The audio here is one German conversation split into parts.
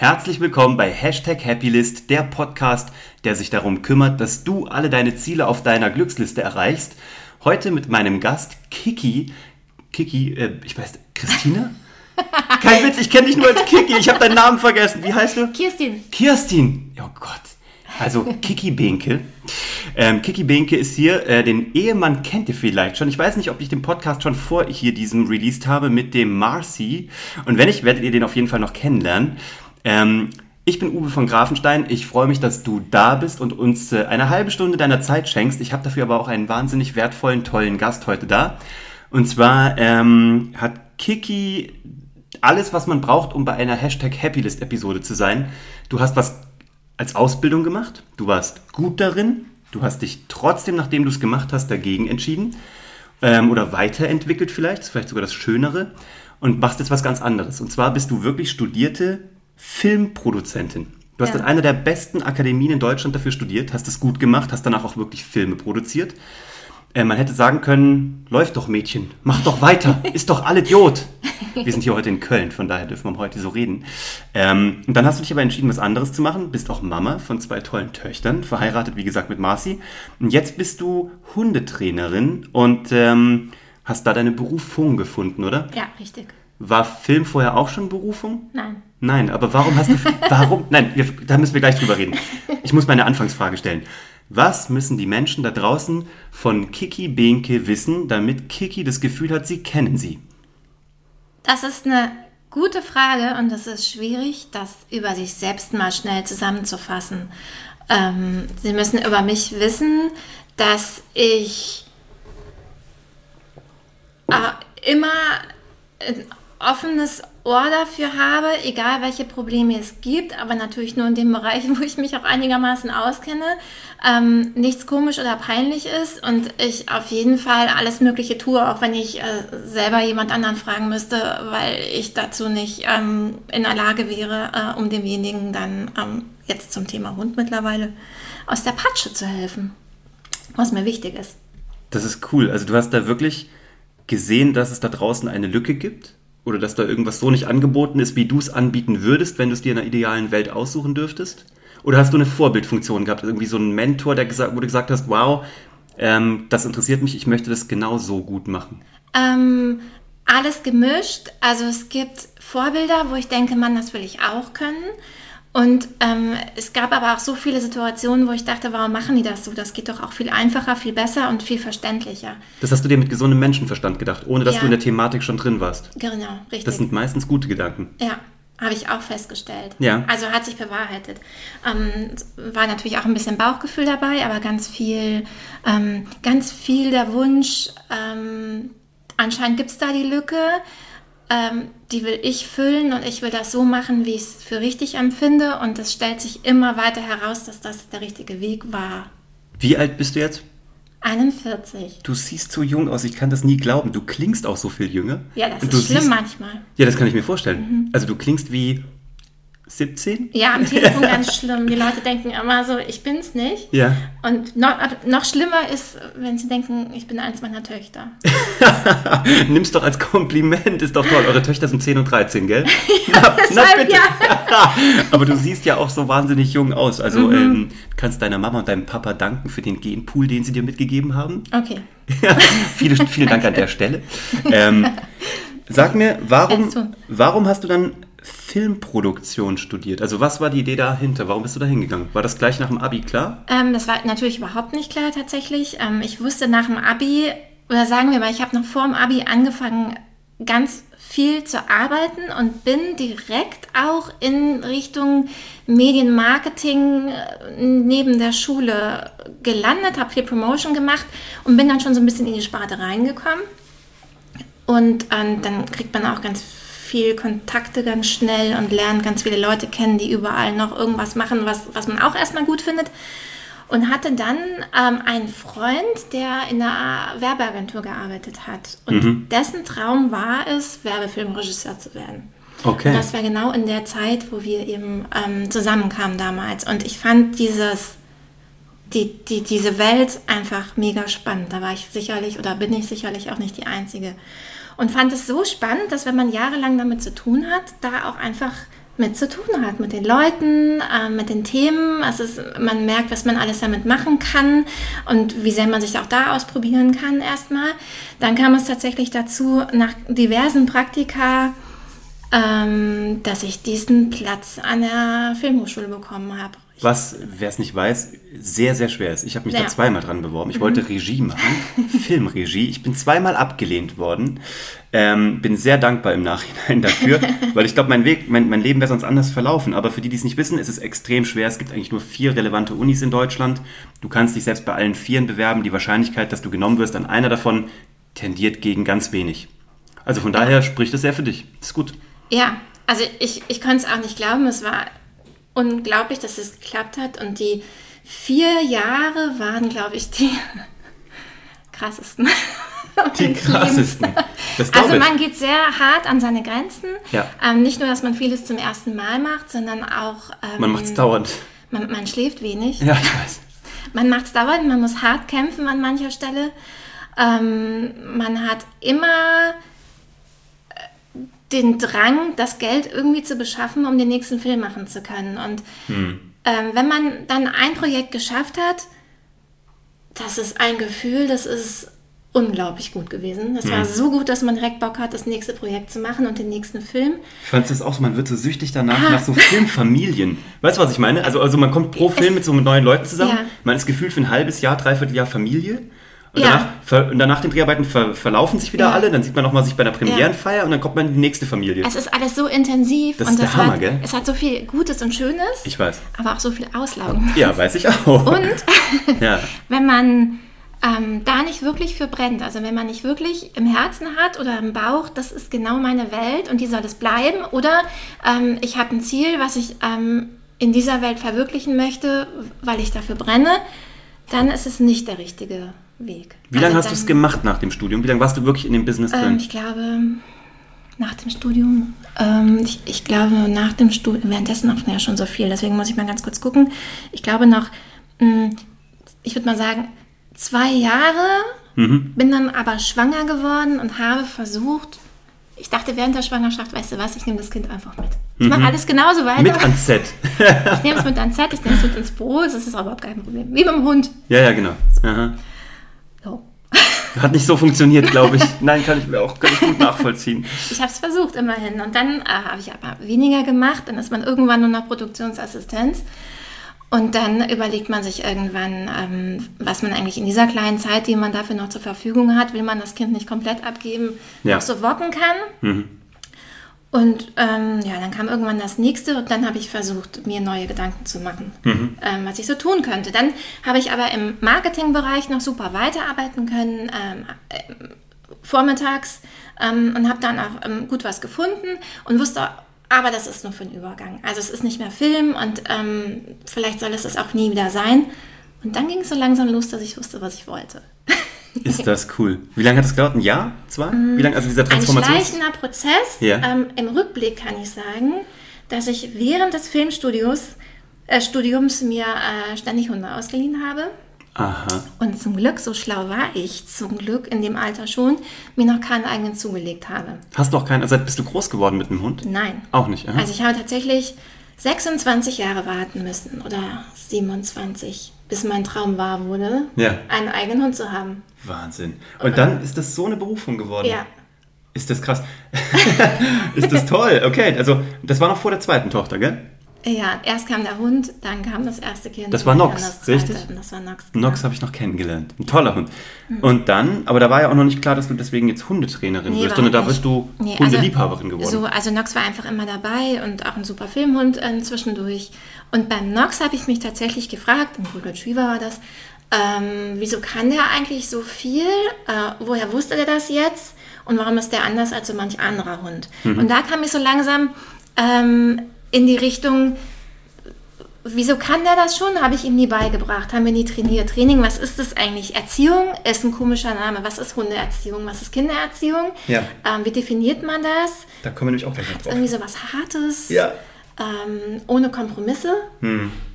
Herzlich willkommen bei Hashtag Happylist, der Podcast, der sich darum kümmert, dass du alle deine Ziele auf deiner Glücksliste erreichst. Heute mit meinem Gast Kiki. Kiki, äh, ich weiß, Christine? Kein Witz, ich kenne dich nur als Kiki. Ich habe deinen Namen vergessen. Wie heißt du? Kirstin. Kirstin. Oh Gott. Also Kiki Behnke. Ähm, Kiki Behnke ist hier. Äh, den Ehemann kennt ihr vielleicht schon. Ich weiß nicht, ob ich den Podcast schon vor hier diesem released habe mit dem Marcy. Und wenn nicht, werdet ihr den auf jeden Fall noch kennenlernen. Ähm, ich bin Uwe von Grafenstein. Ich freue mich, dass du da bist und uns äh, eine halbe Stunde deiner Zeit schenkst. Ich habe dafür aber auch einen wahnsinnig wertvollen, tollen Gast heute da. Und zwar ähm, hat Kiki alles, was man braucht, um bei einer Hashtag Happylist-Episode zu sein. Du hast was als Ausbildung gemacht. Du warst gut darin. Du hast dich trotzdem, nachdem du es gemacht hast, dagegen entschieden. Ähm, oder weiterentwickelt vielleicht. Das ist vielleicht sogar das Schönere. Und machst jetzt was ganz anderes. Und zwar bist du wirklich studierte Filmproduzentin. Du hast Ja. an einer der besten Akademien in Deutschland dafür studiert, hast es gut gemacht, hast danach auch wirklich Filme produziert. Äh, man hätte sagen können, läuft doch Mädchen, mach doch weiter, ist doch all Idiot. Wir sind hier heute in Köln, von daher dürfen wir heute so reden. Ähm, und dann hast du dich aber entschieden, was anderes zu machen, bist auch Mama von zwei tollen Töchtern, verheiratet, wie gesagt, mit Marci. Und jetzt bist du Hundetrainerin und ähm, hast da deine Berufung gefunden, oder? Ja, richtig. War Film vorher auch schon Berufung? Nein. Nein, aber warum hast du. Warum? Nein, wir, da müssen wir gleich drüber reden. Ich muss meine Anfangsfrage stellen. Was müssen die Menschen da draußen von Kiki Behnke wissen, damit Kiki das Gefühl hat, sie kennen sie? Das ist eine gute Frage und es ist schwierig, das über sich selbst mal schnell zusammenzufassen. Ähm, Sie müssen über mich wissen, dass ich äh, immer ein offenes Ohr dafür habe, egal welche Probleme es gibt, aber natürlich nur in dem Bereich, wo ich mich auch einigermaßen auskenne, ähm, nichts komisch oder peinlich ist und ich auf jeden Fall alles Mögliche tue, auch wenn ich äh, selber jemand anderen fragen müsste, weil ich dazu nicht ähm, in der Lage wäre, äh, um demjenigen dann ähm, jetzt zum Thema Hund mittlerweile aus der Patsche zu helfen, was mir wichtig ist. Das ist cool. Also du hast da wirklich gesehen, dass es da draußen eine Lücke gibt? Oder dass da irgendwas so nicht angeboten ist, wie du es anbieten würdest, wenn du es dir in einer idealen Welt aussuchen dürftest? Oder hast du eine Vorbildfunktion gehabt? Irgendwie so einen Mentor, der gesagt, wo du gesagt hast, wow, ähm, das interessiert mich, ich möchte das genau so gut machen. Ähm, alles gemischt. Also es gibt Vorbilder, wo ich denke, Mann, das will ich auch können. Und ähm, es gab aber auch so viele Situationen, wo ich dachte, warum machen die das so? Das geht doch auch viel einfacher, viel besser und viel verständlicher. Das hast du dir mit gesundem Menschenverstand gedacht, ohne dass Ja. du in der Thematik schon drin warst. Genau, richtig. Das sind meistens gute Gedanken. Ja, habe ich auch festgestellt. Ja. Also hat sich bewahrheitet. Ähm, war natürlich auch ein bisschen Bauchgefühl dabei, aber ganz viel, ähm, ganz viel der Wunsch, ähm, anscheinend gibt es da die Lücke, ähm, die will ich füllen und ich will das so machen, wie ich es für richtig empfinde. Und es stellt sich immer weiter heraus, dass das der richtige Weg war. Wie alt bist du jetzt? 41. Du siehst so jung aus, ich kann das nie glauben. Du klingst auch so viel jünger. Ja, das ist schlimm siehst- manchmal. Ja, das kann ich mir vorstellen. Also du klingst wie 17? Ja, am Telefon ganz schlimm. Die Leute denken immer so, ich bin's nicht. Ja. Und noch, noch schlimmer ist, wenn sie denken, ich bin eins meiner Töchter. Nimm's doch als Kompliment, ist doch toll. Eure Töchter sind 10 und 13, gell? Na, deshalb ja. Aber du siehst ja auch so wahnsinnig jung aus. Also Mhm. ähm, kannst deiner Mama und deinem Papa danken für den Genpool, den sie dir mitgegeben haben. Okay. Viele, vielen Dank an der Stelle. Ähm, sag mir, warum, warum hast du dann Filmproduktion studiert? Also was war die Idee dahinter? Warum bist du da hingegangen? War das gleich nach dem Abi klar? Ähm, das war natürlich überhaupt nicht klar tatsächlich. Ähm, ich wusste nach dem Abi, oder sagen wir mal, ich habe noch vor dem Abi angefangen, ganz viel zu arbeiten und bin direkt auch in Richtung Medienmarketing äh, neben der Schule gelandet, habe viel Promotion gemacht und bin dann schon so ein bisschen in die Sparte reingekommen. Und ähm, dann kriegt man auch ganz viel Kontakte ganz schnell und lernt ganz viele Leute kennen, die überall noch irgendwas machen, was, was man auch erstmal gut findet. Und hatte dann ähm, einen Freund, der in einer Werbeagentur gearbeitet hat. Und dessen Traum war es, Werbefilmregisseur zu werden. Okay. Und das war genau in der Zeit, wo wir eben ähm, zusammenkamen damals. Und ich fand dieses, die, die, diese Welt einfach mega spannend. Da war ich sicherlich oder bin ich sicherlich auch nicht die Einzige. Und fand es so spannend, dass wenn man jahrelang damit zu tun hat, da auch einfach mit zu tun hat, mit den Leuten, äh, mit den Themen. Also es, man merkt, was man alles damit machen kann und wie sehr man sich auch da ausprobieren kann erstmal. Dann kam es tatsächlich dazu, nach diversen Praktika, ähm, dass ich diesen Platz an der Filmhochschule bekommen habe. Was, wer es nicht weiß, sehr, sehr schwer ist. Ich habe mich Ja. da zweimal dran beworben. Ich wollte Regie machen, Filmregie. Ich bin zweimal abgelehnt worden. Ähm, bin sehr dankbar im Nachhinein dafür, weil ich glaube, mein Weg, mein, mein Leben wäre sonst anders verlaufen. Aber für die, die es nicht wissen, ist es extrem schwer. Es gibt eigentlich nur vier relevante Unis in Deutschland. Du kannst dich selbst bei allen vieren bewerben. Die Wahrscheinlichkeit, dass du genommen wirst an einer davon, tendiert gegen ganz wenig. Also von daher spricht es sehr für dich. ist gut. Ja, also ich, ich konnte es auch nicht glauben. Es war unglaublich, dass es geklappt hat. Und die vier Jahre waren, glaube ich, die krassesten. Die krassesten. Also man geht sehr hart an seine Grenzen. Ja. Ähm, nicht nur, dass man vieles zum ersten Mal macht, sondern auch ähm, Man macht es dauernd. man, man schläft wenig. Ja, ich weiß. Man macht es dauernd, man muss hart kämpfen an mancher Stelle. Ähm, man hat immer den Drang, das Geld irgendwie zu beschaffen, um den nächsten Film machen zu können. Und Hm. ähm, wenn man dann ein Projekt geschafft hat, das ist ein Gefühl, das ist unglaublich gut gewesen. Das Hm. war so gut, dass man direkt Bock hat, das nächste Projekt zu machen und den nächsten Film. Fandest du das auch so? Man wird so süchtig danach, nach so Filmfamilien. Weißt du, was ich meine? Also, also man kommt pro Film mit so neuen Leuten zusammen. Ja. Man ist gefühlt für ein halbes Jahr, dreiviertel Jahr Familie. Und, Ja. danach, und danach den Dreharbeiten ver, verlaufen sich wieder Ja. alle. Dann sieht man nochmal sich bei der Premierenfeier und dann kommt man in die nächste Familie. Es ist alles so intensiv Das und ist der es, Hammer, hat, gell? es hat so viel Gutes und Schönes, ich weiß. aber auch so viel Auslaugen. Ja, weiß ich auch. Und ja. wenn man ähm, da nicht wirklich für brennt, also wenn man nicht wirklich im Herzen hat oder im Bauch, das ist genau meine Welt und die soll es bleiben, oder ähm, ich habe ein Ziel, was ich ähm, in dieser Welt verwirklichen möchte, weil ich dafür brenne, dann ist es nicht der richtige Weg. Wie lange Also hast du es gemacht nach dem Studium? Wie lange warst du wirklich in dem Business Ähm, drin? ich glaube, nach dem Studium, ähm, ich, ich glaube, nach dem Studium, währenddessen noch ja schon so viel, deswegen muss ich mal ganz kurz gucken. Ich glaube noch, mh, ich würde mal sagen, zwei Jahre, Mhm. bin dann aber schwanger geworden und habe versucht, ich dachte während der Schwangerschaft, weißt du was, ich nehme das Kind einfach mit. Ich mache alles genauso weiter. Mhm. Mit ans Set. ich nehme es mit ans Set, ich nehme es mit ins Büro, das ist auch überhaupt kein Problem. Wie beim Hund. ja, ja, genau. So. Hat nicht so funktioniert, glaube ich. Nein, kann ich mir auch kann ich gut nachvollziehen. Ich habe es versucht immerhin. Und dann äh, habe ich aber weniger gemacht. Dann ist man irgendwann nur noch Produktionsassistenz. Und dann überlegt man sich irgendwann, ähm, was man eigentlich in dieser kleinen Zeit, die man dafür noch zur Verfügung hat, will man das Kind nicht komplett abgeben, Ja. noch so wocken kann. Und ähm, ja, dann kam irgendwann das nächste und dann habe ich versucht, mir neue Gedanken zu machen, ähm, was ich so tun könnte. Dann habe ich aber im Marketingbereich noch super weiterarbeiten können, ähm, äh, vormittags ähm, und habe dann auch ähm, gut was gefunden und wusste, aber das ist nur für den Übergang. Also es ist nicht mehr Film und ähm, vielleicht soll es das auch nie wieder sein. Und dann ging es so langsam los, dass ich wusste, was ich wollte. Ist das cool. Wie lange hat das gedauert? Ein Jahr? Zwei? Wie lange? Also dieser Ein Transformations... schleichender Prozess. Ja. Ähm, Im Rückblick kann ich sagen, dass ich während des Filmstudios äh, Studiums mir äh, ständig Hunde ausgeliehen habe. Aha. Und zum Glück, so schlau war ich, zum Glück in dem Alter schon, mir noch keinen eigenen zugelegt habe. Hast du auch keinen... Also bist du groß geworden mit einem Hund? Nein. Auch nicht, aha. Also ich habe tatsächlich 26 Jahre warten müssen oder 27, bis mein Traum wahr wurde, Ja. einen eigenen Hund zu haben. Wahnsinn. Und dann ist das so eine Berufung geworden. Ja. Ist das krass. ist das toll. Okay, also das war noch vor der zweiten Tochter, gell? Ja, erst kam der Hund, dann kam das erste Kind. Das war Nox, kam das zweite, richtig? Das war Nox. genau. Nox habe ich noch kennengelernt. Ein toller Hund. Und dann, aber da war ja auch noch nicht klar, dass du deswegen jetzt Hundetrainerin Nee, wirst, sondern da bist du. Nee, Hundeliebhaberin geworden. So, also Nox war einfach immer dabei und auch ein super Filmhund äh, zwischendurch. Und beim Nox habe ich mich tatsächlich gefragt, im Golden Retriever war das, ähm, wieso kann der eigentlich so viel? Äh, woher wusste der das jetzt? Und warum ist der anders als so manch anderer Hund? Mhm. Und da kam ich so langsam ähm, in die Richtung, Wieso kann der das schon? Habe ich ihm nie beigebracht, haben wir nie trainiert. Training, was ist das eigentlich? Erziehung ist ein komischer Name. Was ist Hundeerziehung? Was ist Kindererziehung? Ja. Ähm, wie definiert man das? Da kommen wir nämlich auch gleich drauf. Irgendwie so was Hartes, Ja. ähm, ohne Kompromisse.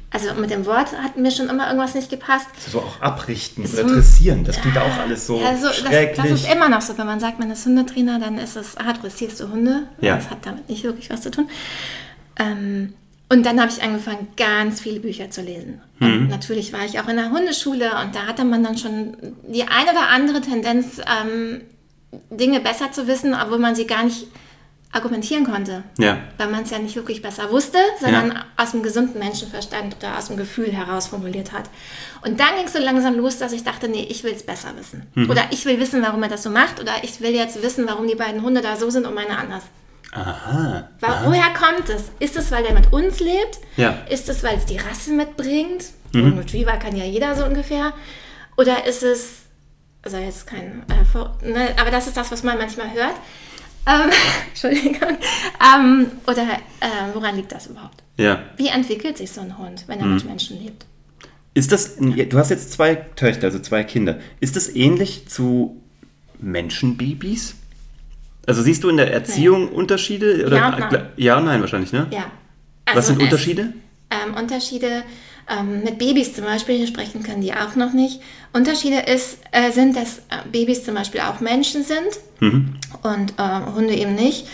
Also mit dem Wort hat mir schon immer irgendwas nicht gepasst. So auch abrichten So- oder dressieren, das klingt auch alles so Also das, schrecklich. das ist immer noch so, wenn man sagt, man ist Hundetrainer, dann ist es, ah, dressierst du Hunde. Ja. Das hat damit nicht wirklich was zu tun. Ähm, und dann habe ich angefangen, ganz viele Bücher zu lesen. Und natürlich war ich auch in der Hundeschule und da hatte man dann schon die eine oder andere Tendenz, ähm, Dinge besser zu wissen, obwohl man sie gar nicht argumentieren konnte. Ja. Weil man es ja nicht wirklich besser wusste, sondern Ja. aus dem gesunden Menschenverstand oder aus dem Gefühl heraus formuliert hat. Und dann ging es so langsam los, dass ich dachte, nee, ich will es besser wissen. Mhm. Oder ich will wissen, warum er das so macht. Oder ich will jetzt wissen, warum die beiden Hunde da so sind und meine anders. Aha. Wa- Woher kommt es? Ist es, weil der mit uns lebt? Ja. Ist es, weil es die Rasse mitbringt? Und Retriever kann ja jeder so ungefähr. Oder ist es, also jetzt kein, äh, Vor- ne, aber das ist das, was man manchmal hört. Ähm, Entschuldigung. Ähm, oder äh, woran liegt das überhaupt? Ja. Wie entwickelt sich so ein Hund, wenn er mit Menschen lebt? Ist das, du hast jetzt zwei Töchter, also zwei Kinder. Ist das ähnlich zu Menschenbabys? Also siehst du in der Erziehung Unterschiede? Oder Ja und nein. Ja und nein wahrscheinlich, ne? Ja. Was sind es- Unterschiede? Ähm, Unterschiede ähm, mit Babys zum Beispiel, hier sprechen können die auch noch nicht. Unterschiede ist, äh, sind, dass äh, Babys zum Beispiel auch Menschen sind und äh, Hunde eben nicht.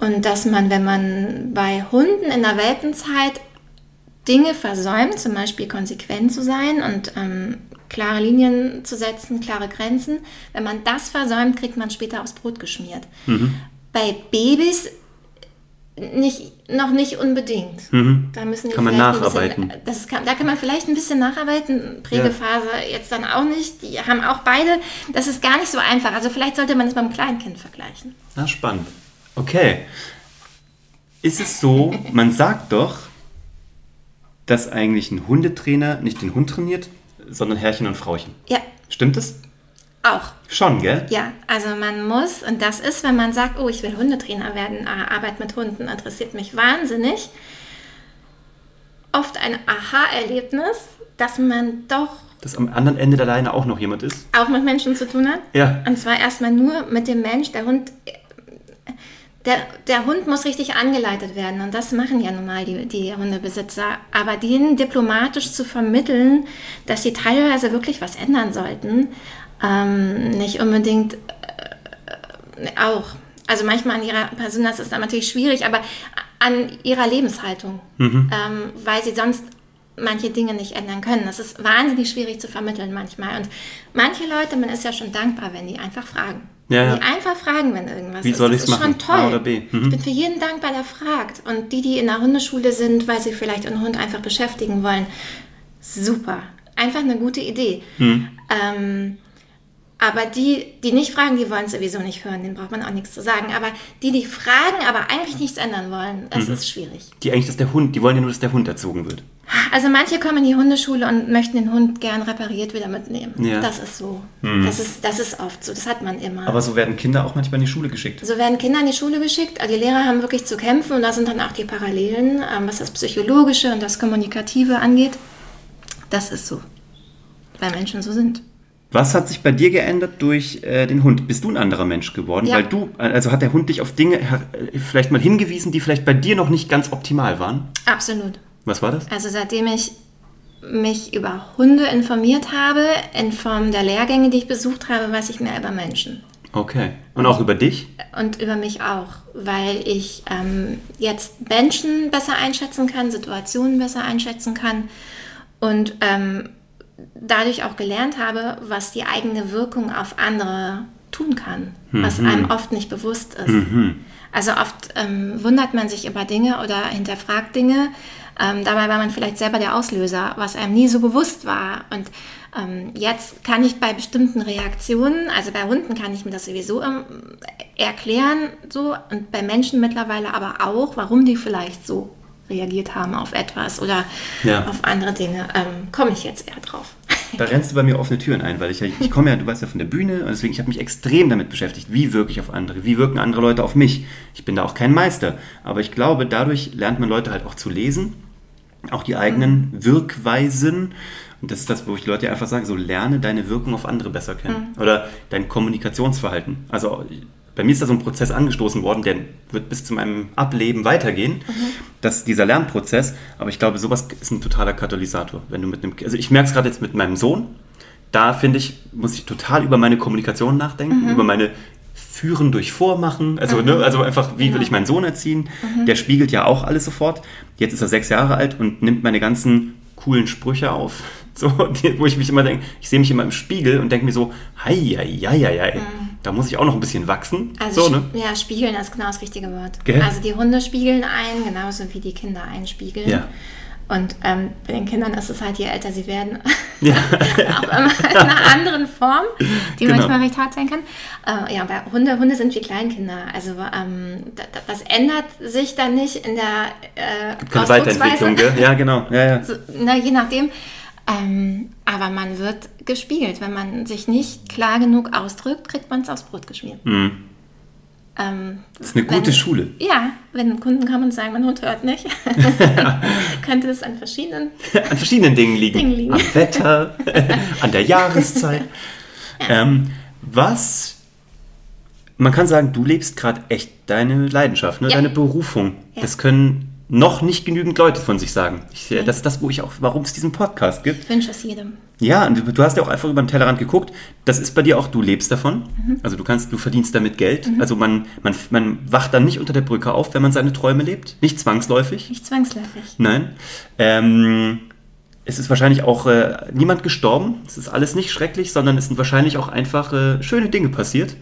Und dass man, wenn man bei Hunden in der Welpenzeit Dinge versäumt, zum Beispiel konsequent zu sein und ähm, klare Linien zu setzen, klare Grenzen, wenn man das versäumt, kriegt man später aufs Brot geschmiert. Bei Babys nicht, noch nicht unbedingt. Da müssen die Kann man nacharbeiten. Bisschen, das kann, da kann man vielleicht ein bisschen nacharbeiten. Prägephase jetzt dann auch nicht. Die haben auch beide. Das ist gar nicht so einfach. Also vielleicht sollte man es beim Kleinkind vergleichen. Ah, spannend. Okay. Ist es so, man sagt doch, dass eigentlich ein Hundetrainer nicht den Hund trainiert, sondern Herrchen und Frauchen. Ja, Stimmt das? auch. Schon, gell? Ja, also man muss, und das ist, wenn man sagt, oh, ich will Hundetrainer werden, äh, Arbeit mit Hunden interessiert mich wahnsinnig, oft ein Aha-Erlebnis, dass man doch Dass am anderen Ende der Leine auch noch jemand ist? auch mit Menschen zu tun hat. Ja. Und zwar erstmal nur mit dem Mensch. Der Hund, der, der Hund muss richtig angeleitet werden. Und das machen ja nun mal die, die Hundebesitzer. Aber denen diplomatisch zu vermitteln, dass sie teilweise wirklich was ändern sollten, ähm, nicht unbedingt äh, auch. Also manchmal an ihrer Person, das ist dann natürlich schwierig, aber an ihrer Lebenshaltung, ähm, weil sie sonst manche Dinge nicht ändern können. Das ist wahnsinnig schwierig zu vermitteln manchmal. Und manche Leute, man ist ja schon dankbar, wenn die einfach fragen. Ja, ja. die einfach fragen, wenn irgendwas Wie ist. soll das ich's ist schon machen? toll. A oder B? Mhm. Ich bin für jeden dankbar, der fragt. Und die, die in der Hundeschule sind, weil sie vielleicht einen Hund einfach beschäftigen wollen, super. Einfach eine gute Idee. Mhm. Ähm, aber die, die nicht fragen, die wollen es sowieso nicht hören, denen braucht man auch nichts zu sagen. Aber die, die fragen, aber eigentlich nichts ändern wollen, das Mhm. ist schwierig. Die eigentlich, dass der Hund, die wollen ja nur, dass der Hund erzogen wird. Also manche kommen in die Hundeschule und möchten den Hund gern repariert wieder mitnehmen. Ja. Mhm. Das ist so. Das, ist, das ist oft so. Das hat man immer. Aber so werden Kinder auch manchmal in die Schule geschickt. so werden Kinder in die Schule geschickt. Also die Lehrer haben wirklich zu kämpfen und da sind dann auch die Parallelen, ähm, was das Psychologische und das Kommunikative angeht. Das ist so. Weil Menschen so sind. Was hat sich bei dir geändert durch äh, den Hund? Bist du ein anderer Mensch geworden? Ja. Weil du, also hat der Hund dich auf Dinge äh, vielleicht mal hingewiesen, die vielleicht bei dir noch nicht ganz optimal waren? Absolut. Was war das? Also seitdem ich mich über Hunde informiert habe, in Form der Lehrgänge, die ich besucht habe, weiß ich mehr über Menschen. Okay. Und auch über dich? Und über mich auch, weil ich ähm, jetzt Menschen besser einschätzen kann, Situationen besser einschätzen kann und ähm, dadurch auch gelernt habe, was die eigene Wirkung auf andere tun kann, was einem oft nicht bewusst ist. Also oft ähm, wundert man sich über Dinge oder hinterfragt Dinge. Ähm, dabei war man vielleicht selber der Auslöser, was einem nie so bewusst war. Und ähm, jetzt kann ich bei bestimmten Reaktionen, also bei Hunden kann ich mir das sowieso ähm, erklären, so und bei Menschen mittlerweile aber auch, warum die vielleicht so reagiert haben auf etwas oder Ja. auf andere Dinge. Ähm, Komme ich jetzt eher drauf. Da rennst du bei mir offene Türen ein, weil ich, ja- ich komme ja, du weißt ja von der Bühne und deswegen, ich habe mich extrem damit beschäftigt, wie wirke ich auf andere, wie wirken andere Leute auf mich. Ich bin da auch kein Meister, aber ich glaube, dadurch lernt man Leute halt auch zu lesen, auch die eigenen Wirkweisen. Und das ist das, wo ich Leute einfach sage, so lerne deine Wirkung auf andere besser kennen. Oder dein Kommunikationsverhalten. Also bei mir ist da so ein Prozess angestoßen worden, der wird bis zu meinem Ableben weitergehen. Das dieser Lernprozess. Aber ich glaube, sowas ist ein totaler Katalysator. Wenn du mit einem, also ich merke es gerade jetzt mit meinem Sohn. Da finde ich, muss ich total über meine Kommunikation nachdenken, über meine führen durch Vormachen. Also, ne, also einfach, wie will ich meinen Sohn erziehen? Der spiegelt ja auch alles sofort. Jetzt ist er sechs Jahre alt und nimmt meine ganzen coolen Sprüche auf. So, wo ich mich immer denke, ich sehe mich immer im Spiegel und denke mir so, hei, hei, hei, hei, hei. Da muss ich auch noch ein bisschen wachsen. Also so, ne? ja, spiegeln ist genau das richtige Wort. Gell? Also die Hunde spiegeln ein, genauso wie die Kinder einspiegeln. Ja. Und ähm, bei den Kindern ist es halt, je älter sie werden, Ja. auch immer in einer anderen Form, die Genau. manchmal recht hart sein kann. Äh, ja, bei Hunde, Hunde sind wie Kleinkinder. Also ähm, da, da, das ändert sich dann nicht in der äh, Keine Weiterentwicklung, gell? Ja, genau. Ja, ja. so, na, je nachdem. Ähm, aber man wird gespiegelt. Wenn man sich nicht klar genug ausdrückt, kriegt man es aufs Brot geschmiert. Mhm. Ähm, Das ist eine gute wenn, Schule. Ja, wenn Kunden kommen und sagen, mein Hund hört nicht, könnte das an verschiedenen. An verschiedenen Dingen liegen. Dingen liegen. Am Wetter, an der Jahreszeit. Ähm, was, man kann sagen, du lebst gerade echt deine Leidenschaft, ne? Ja. deine Berufung. Ja. Das können noch nicht genügend Leute von sich sagen. Ich, Das ist das, wo ich auch, warum es diesen Podcast gibt. Ich wünsche es jedem. Ja, und du, hast ja auch einfach über den Tellerrand geguckt. Das ist bei dir auch, du lebst davon. Mhm. Also du kannst, du verdienst damit Geld. Also man, man, man wacht dann nicht unter der Brücke auf, wenn man seine Träume lebt. Nicht zwangsläufig. Nicht zwangsläufig. Nein. Ähm, es ist wahrscheinlich auch äh, niemand gestorben. Es ist alles nicht schrecklich, sondern es sind wahrscheinlich auch einfach äh, schöne Dinge passiert.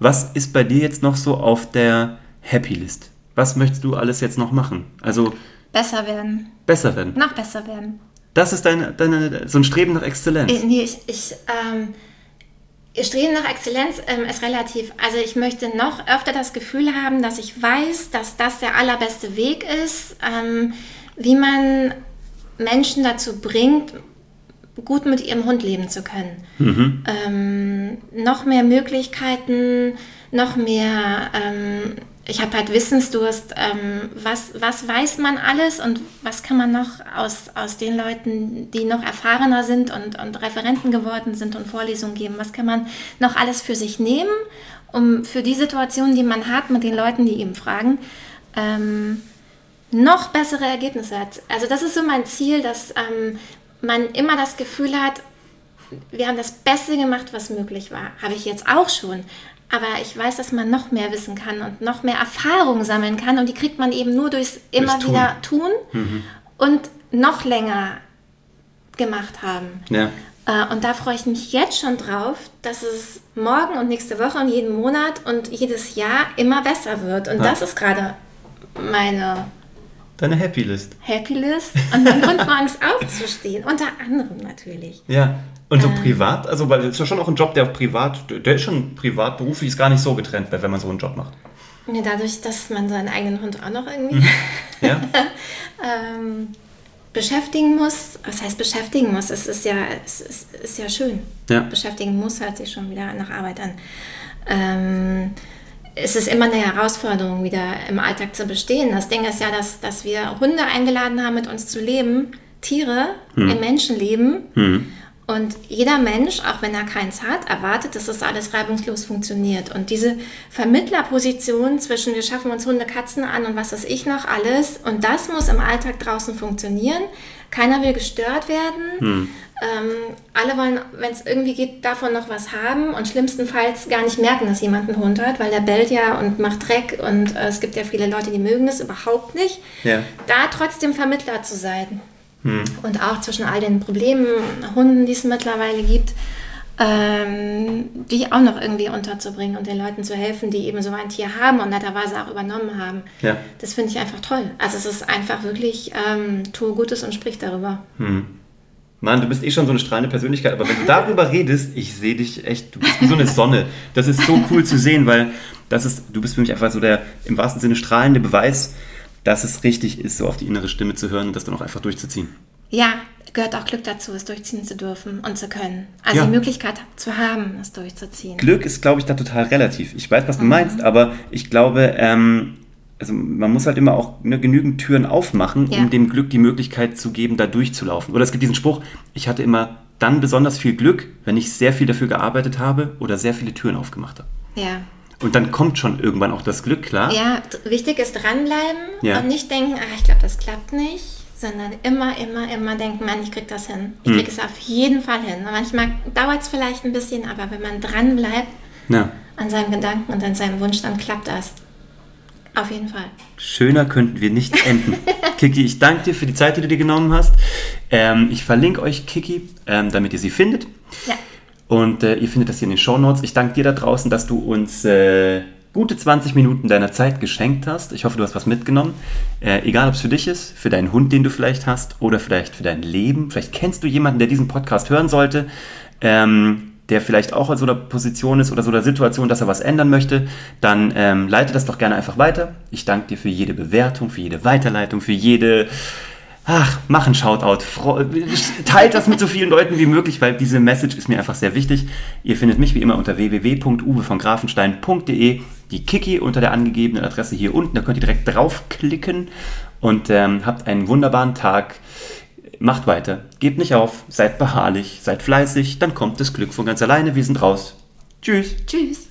Was ist bei dir jetzt noch so auf der Happy List? Was möchtest du alles jetzt noch machen? Also Besser werden. besser werden. Noch besser werden. Das ist deine, deine, so ein Streben nach Exzellenz. Äh, Nee, ich, ich ähm, Streben nach Exzellenz ähm, ist relativ. Also ich möchte noch öfter das Gefühl haben, dass ich weiß, dass das der allerbeste Weg ist, ähm, wie man Menschen dazu bringt, gut mit ihrem Hund leben zu können. Ähm, noch mehr Möglichkeiten, noch mehr. Ich habe halt Wissensdurst. Ähm, was, was weiß man alles und was kann man noch aus, aus den Leuten, die noch erfahrener sind und, und Referenten geworden sind und Vorlesungen geben, was kann man noch alles für sich nehmen, um für die Situation, die man hat mit den Leuten, die eben fragen, ähm, noch bessere Ergebnisse hat. Also das ist so mein Ziel, dass ähm, man immer das Gefühl hat, wir haben das Beste gemacht, was möglich war. Habe ich jetzt auch schon. Aber ich weiß, dass man noch mehr wissen kann und noch mehr Erfahrung sammeln kann. Und die kriegt man eben nur durchs immer Tun. wieder tun und noch länger gemacht haben. Ja. Äh, Und da freue ich mich jetzt schon drauf, dass es morgen und nächste Woche und jeden Monat und jedes Jahr immer besser wird. Und Ja. das ist gerade meine Deine Happy List. Happy List und mein Grund, morgens aufzustehen. Unter anderem natürlich. Ja. Und so Ähm. privat, also weil es ist ja schon auch ein Job, der privat, der ist schon privat, beruflich ist gar nicht so getrennt, wenn man so einen Job macht. Ja, dadurch, dass man seinen eigenen Hund auch noch irgendwie Ja? ähm, beschäftigen muss. Was heißt beschäftigen muss? Es ist ja, es ist, ist ja schön. Ja. Beschäftigen muss hört sich schon wieder nach Arbeit an. Ähm, es ist immer eine Herausforderung, wieder im Alltag zu bestehen. Das Ding ist ja, dass, dass wir Hunde eingeladen haben, mit uns zu leben, Tiere im Menschenleben. Und jeder Mensch, auch wenn er keins hat, erwartet, dass das alles reibungslos funktioniert. Und diese Vermittlerposition zwischen wir schaffen uns Hunde, Katzen an und was weiß ich noch alles, und das muss im Alltag draußen funktionieren. Keiner will gestört werden. Ähm, alle wollen, wenn es irgendwie geht, davon noch was haben und schlimmstenfalls gar nicht merken, dass jemand einen Hund hat, weil der bellt ja und macht Dreck und äh, es gibt ja viele Leute, die mögen das überhaupt nicht. Ja. Da trotzdem Vermittler zu sein und auch zwischen all den Problemen, Hunden, die es mittlerweile gibt, ähm, die auch noch irgendwie unterzubringen und den Leuten zu helfen, die eben so ein Tier haben und netterweise auch übernommen haben. Ja. Das finde ich einfach toll. Also es ist einfach wirklich, ähm, tue Gutes und sprich darüber. Mann, du bist eh schon so eine strahlende Persönlichkeit, aber wenn du darüber redest, ich sehe dich echt, du bist wie so eine Sonne. Das ist so cool zu sehen, weil das ist, du bist für mich einfach so der im wahrsten Sinne strahlende Beweis, dass es richtig ist, so auf die innere Stimme zu hören und das dann auch einfach durchzuziehen. Ja, gehört auch Glück dazu, es durchziehen zu dürfen und zu können. Also Ja. die Möglichkeit zu haben, es durchzuziehen. Glück ist, glaube ich, da total relativ. Ich weiß, Mhm. was du meinst, aber ich glaube, ähm, also man muss halt immer auch ne, genügend Türen aufmachen, Ja. um dem Glück die Möglichkeit zu geben, da durchzulaufen. Oder es gibt diesen Spruch, ich hatte immer dann besonders viel Glück, wenn ich sehr viel dafür gearbeitet habe oder sehr viele Türen aufgemacht habe. Ja. Und dann kommt schon irgendwann auch das Glück, klar. Ja, wichtig ist dranbleiben Ja. und nicht denken, ah, ich glaube, das klappt nicht, sondern immer, immer, immer denken, Mann, ich krieg das hin. Ich Hm. krieg es auf jeden Fall hin. Manchmal dauert es vielleicht ein bisschen, aber wenn man dran bleibt Ja. an seinem Gedanken und an seinem Wunsch, dann klappt das. Auf jeden Fall. Schöner könnten wir nicht enden. Kiki, ich danke dir für die Zeit, die du dir genommen hast. Ähm, ich verlinke euch Kiki, ähm, damit ihr sie findet. Ja. Und äh, ihr findet das hier in den Show Notes. Ich danke dir da draußen, dass du uns äh, gute 20 Minuten deiner Zeit geschenkt hast. Ich hoffe, du hast was mitgenommen. Äh, egal, ob es für dich ist, für deinen Hund, den du vielleicht hast, oder vielleicht für dein Leben. Vielleicht kennst du jemanden, der diesen Podcast hören sollte. Ähm, der vielleicht auch in so einer Position ist oder so einer Situation, dass er was ändern möchte, dann ähm, leite das doch gerne einfach weiter. Ich danke dir für jede Bewertung, für jede Weiterleitung, für jede. Ach, mach ein Shoutout. Teilt das mit so vielen Leuten wie möglich, weil diese Message ist mir einfach sehr wichtig. Ihr findet mich wie immer unter www.uwe Die Kiki unter der angegebenen Adresse hier unten. Da könnt ihr direkt draufklicken und ähm, habt einen wunderbaren Tag macht weiter, gebt nicht auf, seid beharrlich, seid fleißig, dann kommt das Glück von ganz alleine. Wir sind raus. Tschüss. Tschüss.